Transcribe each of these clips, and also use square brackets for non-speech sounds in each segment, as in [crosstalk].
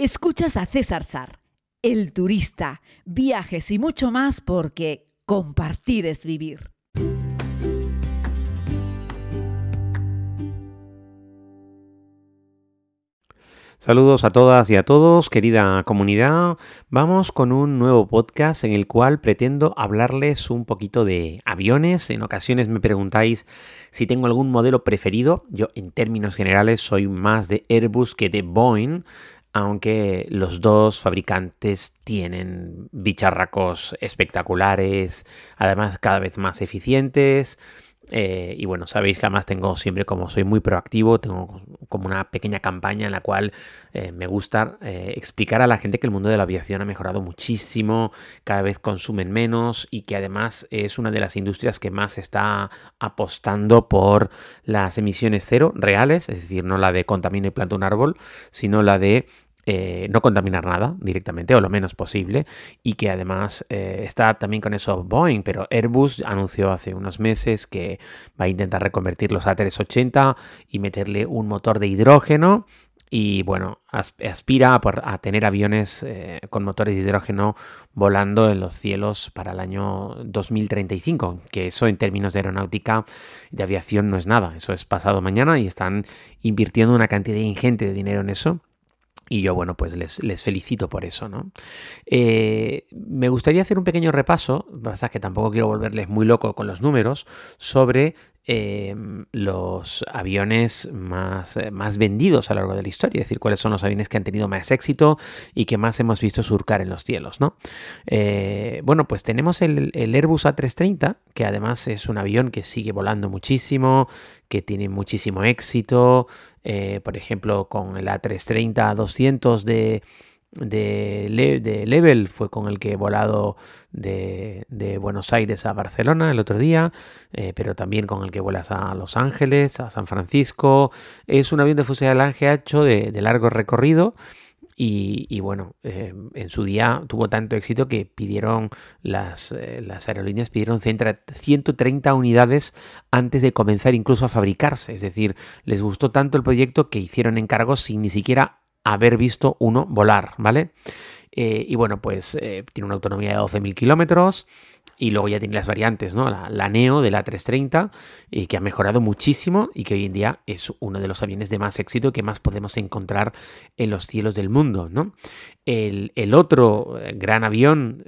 Escuchas a César Sar, el turista, viajes y mucho más porque compartir es vivir. Saludos a todas y a todos, querida comunidad. Vamos con un nuevo podcast en el cual pretendo hablarles un poquito de aviones. En ocasiones me preguntáis si tengo algún modelo preferido. Yo en términos generales soy más de Airbus que de Boeing aunque los dos fabricantes tienen bicharracos espectaculares, además cada vez más eficientes. Eh, y bueno, sabéis que además tengo siempre, como soy muy proactivo, tengo como una pequeña campaña en la cual eh, me gusta eh, explicar a la gente que el mundo de la aviación ha mejorado muchísimo, cada vez consumen menos y que además es una de las industrias que más está apostando por las emisiones cero reales, es decir, no la de contamina y planta un árbol, sino la de eh, no contaminar nada directamente o lo menos posible y que además eh, está también con eso Boeing, pero Airbus anunció hace unos meses que va a intentar reconvertir los A380 y meterle un motor de hidrógeno y bueno, aspira a, tener aviones eh, con motores de hidrógeno volando en los cielos para el año 2035, que eso en términos de aeronáutica de aviación no es nada, eso es pasado mañana y están invirtiendo una cantidad ingente de dinero en eso y yo, bueno, pues les, felicito por eso, ¿no? Eh, me gustaría hacer un pequeño repaso, pasa que tampoco quiero volverles muy loco con los números, sobre Em, los aviones más, eh, más vendidos a lo largo de la historia, es decir, cuáles son los aviones que han tenido más éxito y que más hemos visto surcar en los cielos, ¿no? Eh, bueno, pues tenemos el, Airbus A330, que además es un avión que sigue volando muchísimo, que tiene muchísimo éxito, eh, por ejemplo, con el A330-200 de de, de, Level fue con el que he volado de, Buenos Aires a Barcelona el otro día, eh, pero también con el que vuelas a Los Ángeles, a San Francisco. Es un avión de fuselaje ancho de, de largo recorrido. Y, bueno, eh, en su día tuvo tanto éxito que pidieron las, eh, las aerolíneas pidieron 130 unidades antes de comenzar incluso a fabricarse. Es decir, les gustó tanto el proyecto que hicieron encargos sin ni siquiera haber visto uno volar, ¿vale? Eh, y bueno, pues tiene una autonomía de 12.000 kilómetros. Y luego ya tiene las variantes, ¿no? La, Neo de la 330, y que ha mejorado muchísimo y que hoy en día es uno de los aviones de más éxito que más podemos encontrar en los cielos del mundo, ¿no? El, otro eh, gran avión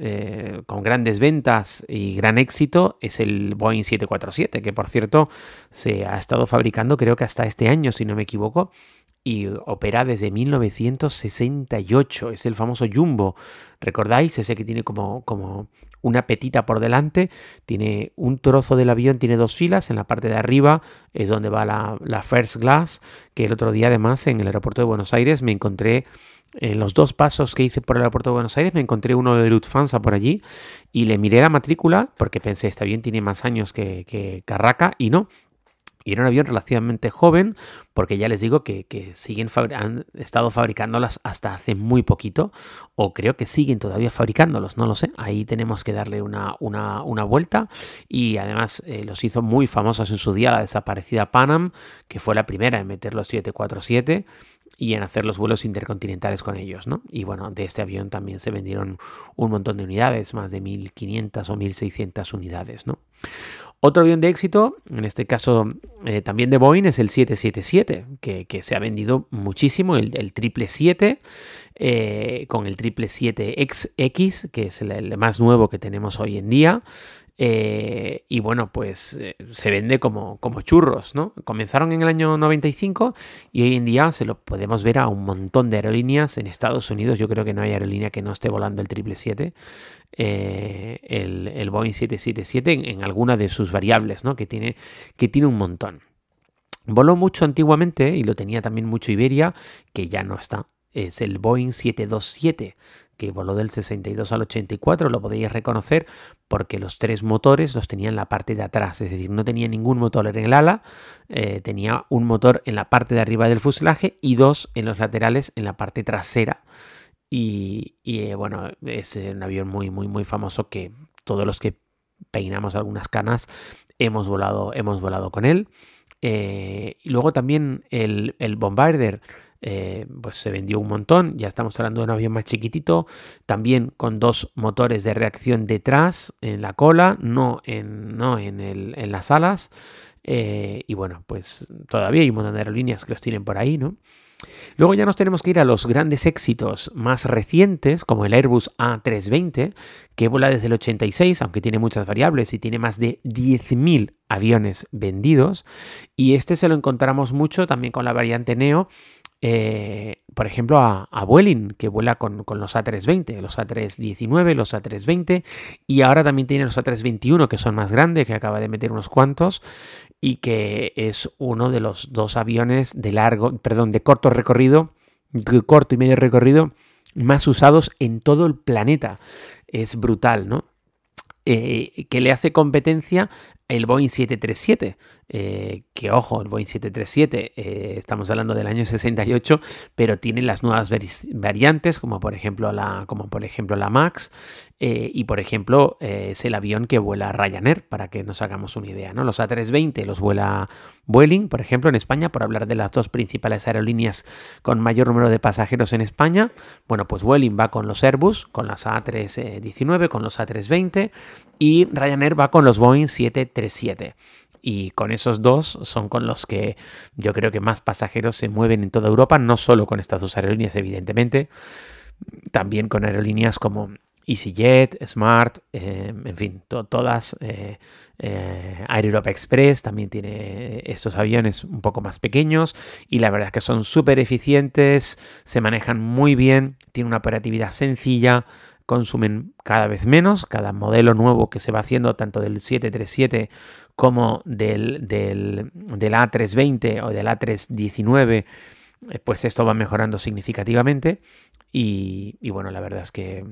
con grandes ventas y gran éxito es el Boeing 747, que por cierto se ha estado fabricando creo que hasta este año, si no me equivoco, y opera desde 1968. Es el famoso Jumbo. ¿Recordáis? Ese que tiene como, como una petita por delante. Tiene un trozo del avión, tiene dos filas. En la parte de arriba es donde va la, la First Glass. Que el otro día, además, en el aeropuerto de Buenos Aires me encontré. En los dos pasos que hice por el aeropuerto de Buenos Aires me encontré uno de Lufthansa por allí y le miré la matrícula porque pensé, este avión tiene más años que, que Carraca y no, y era un avión relativamente joven, porque ya les digo que, siguen han estado fabricándolas hasta hace muy poquito, o creo que siguen todavía fabricándolos, no lo sé. Ahí tenemos que darle una, una, vuelta. Y además eh, los hizo muy famosos en su día la desaparecida Panam, que fue la primera en meter los 747 y en hacer los vuelos intercontinentales con ellos, ¿no? Y bueno, de este avión también se vendieron un montón de unidades, más de 1500 o 1600 unidades, ¿no? Otro avión de éxito, en este caso eh, también de Boeing, es el 777, que, se ha vendido muchísimo, el, el 777, eh, con el 777X, que es el, más nuevo que tenemos hoy en día. Eh, y bueno, pues se vende como, como churros, ¿no? Comenzaron en el año 95 y hoy en día se lo podemos ver a un montón de aerolíneas en Estados Unidos. Yo creo que no hay aerolínea que no esté volando el 777. Eh, el, Boeing 777 en, alguna de sus variables, ¿no? que, tiene, que tiene un montón. Voló mucho antiguamente y lo tenía también mucho Iberia, que ya no está. Es el Boeing 727, que voló del 62 al 84, lo podéis reconocer porque los tres motores los tenía en la parte de atrás, es decir, no tenía ningún motor en el ala, eh, tenía un motor en la parte de arriba del fuselaje y dos en los laterales en la parte trasera y, eh, bueno, es un avión muy, muy, muy famoso que todos los que peinamos algunas canas hemos volado, hemos volado con él. Eh, y luego también el, el Bombardier eh, pues se vendió un montón. Ya estamos hablando de un avión más chiquitito, también con dos motores de reacción detrás en la cola, no en, no en, el, en las alas. Eh, y bueno, pues todavía hay un montón de aerolíneas que los tienen por ahí, ¿no? Luego ya nos tenemos que ir a los grandes éxitos más recientes, como el Airbus A320, que vuela desde el 86, aunque tiene muchas variables y tiene más de 10.000 aviones vendidos. Y este se lo encontramos mucho también con la variante Neo, eh, por ejemplo, a, a, que vuela con, los A320, los A319, los A320, y ahora también tiene los A321, que son más grandes, que acaba de meter unos cuantos, y que es uno de los dos aviones de largo, perdón, de corto recorrido, corto y medio recorrido, más usados en todo el planeta. Es brutal, ¿no? Eh, que le hace competencia el Boeing 737, eh, que ojo, el Boeing 737, eh, estamos hablando del año 68, pero tiene las nuevas variantes, como por ejemplo la, como por ejemplo la MAX, eh, y por ejemplo es el avión que vuela Ryanair, para que nos hagamos una idea. ¿no? Los A320 los vuela Vueling, por ejemplo, en España, por hablar de las dos principales aerolíneas con mayor número de pasajeros en España. Bueno, pues Vueling va con los Airbus, con las A319, con los A320, y Ryanair va con los Boeing 737. Y con esos dos son con los que yo creo que más pasajeros se mueven en toda Europa, no solo con estas dos aerolíneas, evidentemente, también con aerolíneas como EasyJet, Smart, eh, en fin, todas. Eh, eh, Air Express también tiene estos aviones un poco más pequeños y la verdad es que son súper eficientes, se manejan muy bien, tienen una operatividad sencilla, consumen cada vez menos, cada modelo nuevo que se va haciendo, tanto del 737 como del, del, A320 o del A319, eh, pues esto va mejorando significativamente y bueno, la verdad es que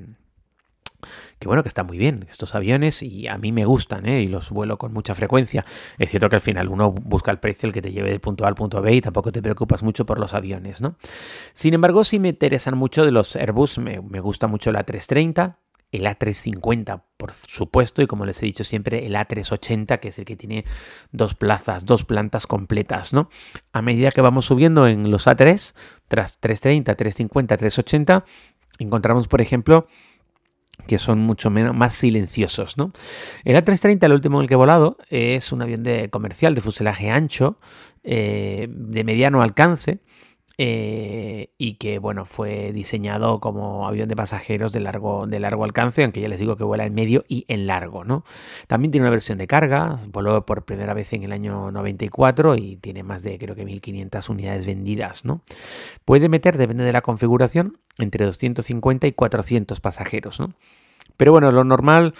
que bueno, que está muy bien estos aviones y a mí me gustan ¿eh? y los vuelo con mucha frecuencia. Es cierto que al final uno busca el precio el que te lleve del punto A al punto B y tampoco te preocupas mucho por los aviones, ¿no? Sin embargo, sí me interesan mucho de los Airbus, me, gusta mucho el A330, el A350, por supuesto, y como les he dicho siempre, el A380, que es el que tiene dos plazas, dos plantas completas, ¿no? A medida que vamos subiendo en los A3, tras 330, 350, 380, encontramos, por ejemplo, que son mucho menos, más silenciosos. ¿no? El A330, el último en el que he volado, es un avión de comercial de fuselaje ancho, eh, de mediano alcance, eh, y que bueno, fue diseñado como avión de pasajeros de largo, de largo alcance, aunque ya les digo que vuela en medio y en largo. ¿no? También tiene una versión de carga, voló por primera vez en el año 94 y tiene más de creo que 1500 unidades vendidas. ¿no? Puede meter, depende de la configuración, entre 250 y 400 pasajeros. ¿no? Pero bueno, lo normal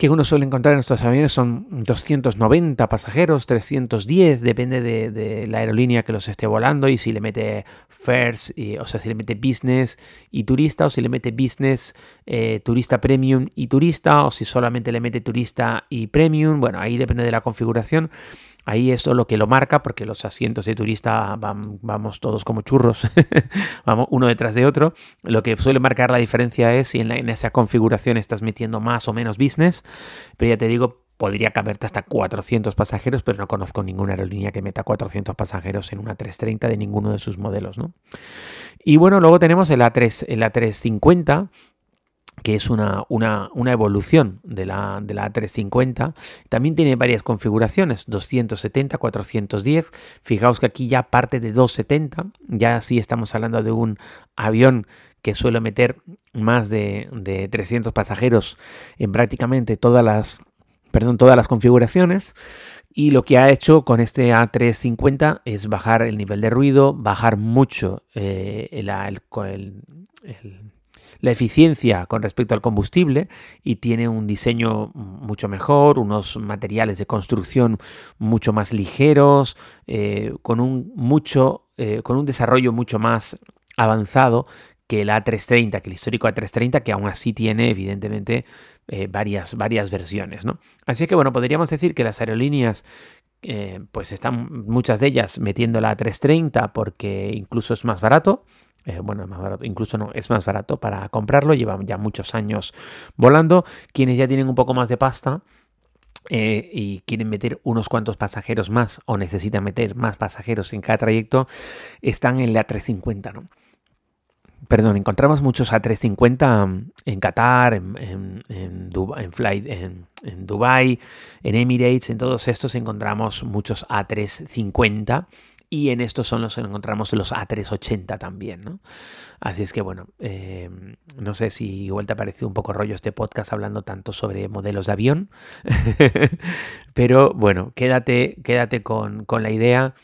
que uno suele encontrar en estos aviones son 290 pasajeros, 310, depende de, la aerolínea que los esté volando y si le mete first, o sea, si le mete business y turista, o si le mete business, eh, turista premium y turista, o si solamente le mete turista y premium, bueno, ahí depende de la configuración. Ahí eso lo que lo marca, porque los asientos de turista vamos todos como churros, [laughs] vamos uno detrás de otro. Lo que suele marcar la diferencia es si en, en, esa configuración estás metiendo más o menos business. Pero ya te digo, podría caberte hasta 400 pasajeros, pero no conozco ninguna aerolínea que meta 400 pasajeros en una 330 de ninguno de sus modelos. ¿no? Y bueno, luego tenemos el, A3, el A350 que es una, una, una evolución de la, de la A350. También tiene varias configuraciones, 270, 410. Fijaos que aquí ya parte de 270, ya sí estamos hablando de un avión que suele meter más de, de 300 pasajeros en prácticamente todas las, perdón, todas las configuraciones. Y lo que ha hecho con este A350 es bajar el nivel de ruido, bajar mucho eh, el, la eficiencia con respecto al combustible y tiene un diseño mucho mejor, unos materiales de construcción mucho más ligeros, eh, con, un mucho, eh, con un desarrollo mucho más avanzado que el A330, que el histórico A330, que aún así tiene evidentemente eh, varias, varias versiones. ¿no? Así que bueno, podríamos decir que las aerolíneas pues están muchas de ellas metiendo la A330 porque incluso es más barato, eh, bueno, es más barato, incluso no, es más barato para comprarlo, llevan ya muchos años volando. Quienes ya tienen un poco más de pasta, eh, y quieren meter unos cuantos pasajeros más o necesitan meter más pasajeros en cada trayecto, están en la 350, ¿no? Perdón, encontramos muchos A350 en Qatar, en, en, en, Flight, en, en Dubai, en Emirates, en todos estos encontramos muchos A350 y en estos son los que encontramos los A380 también, ¿no? Así es que bueno, eh, no sé si igual te ha parecido un poco rollo este podcast hablando tanto sobre modelos de avión, [laughs] pero bueno, quédate, quédate con, con la idea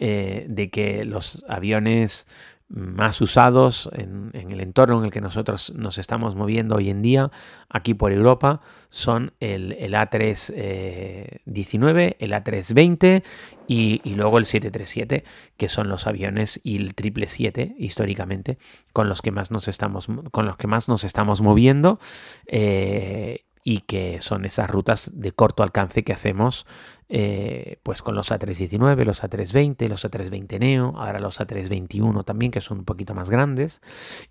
eh, de que los aviones más usados en, el entorno en el que nosotros nos estamos moviendo hoy en día, aquí por Europa, son el, A319, eh, el A320 y, y, luego el 737, que son los aviones y el 777 históricamente con los que más nos estamos, con los que más nos estamos moviendo. Eh, y que son esas rutas de corto alcance que hacemos eh, pues con los A319, los A320, los A320 Neo, ahora los A321 también, que son un poquito más grandes,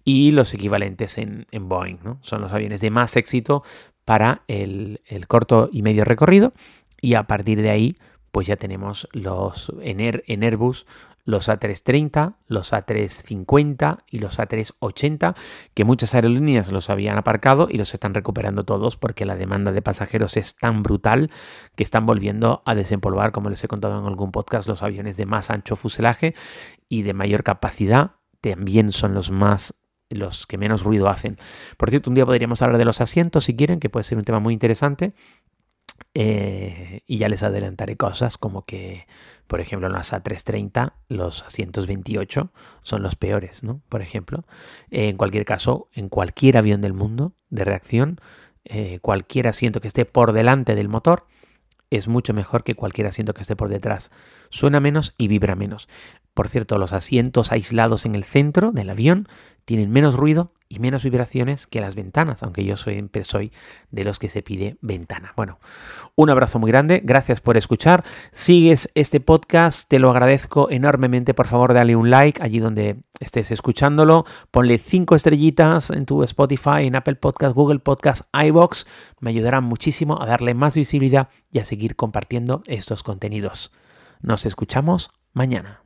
y los equivalentes en, Boeing. ¿no? Son los aviones de más éxito para el, corto y medio recorrido y a partir de ahí pues ya tenemos los en Airbus los A330, los A350 y los A380, que muchas aerolíneas los habían aparcado y los están recuperando todos porque la demanda de pasajeros es tan brutal que están volviendo a desempolvar, como les he contado en algún podcast, los aviones de más ancho fuselaje y de mayor capacidad también son los más los que menos ruido hacen. Por cierto, un día podríamos hablar de los asientos si quieren, que puede ser un tema muy interesante. Eh, y ya les adelantaré cosas como que, por ejemplo, en las A330 los asientos 28 son los peores, ¿no? Por ejemplo, en cualquier caso, en cualquier avión del mundo de reacción, eh, cualquier asiento que esté por delante del motor es mucho mejor que cualquier asiento que esté por detrás. Suena menos y vibra menos. Por cierto, los asientos aislados en el centro del avión tienen menos ruido y menos vibraciones que las ventanas, aunque yo siempre soy de los que se pide ventana. Bueno, un abrazo muy grande, gracias por escuchar. Sigues este podcast, te lo agradezco enormemente. Por favor, dale un like allí donde estés escuchándolo. Ponle cinco estrellitas en tu Spotify, en Apple Podcast, Google Podcast, iBox. Me ayudará muchísimo a darle más visibilidad y a seguir compartiendo estos contenidos. Nos escuchamos mañana.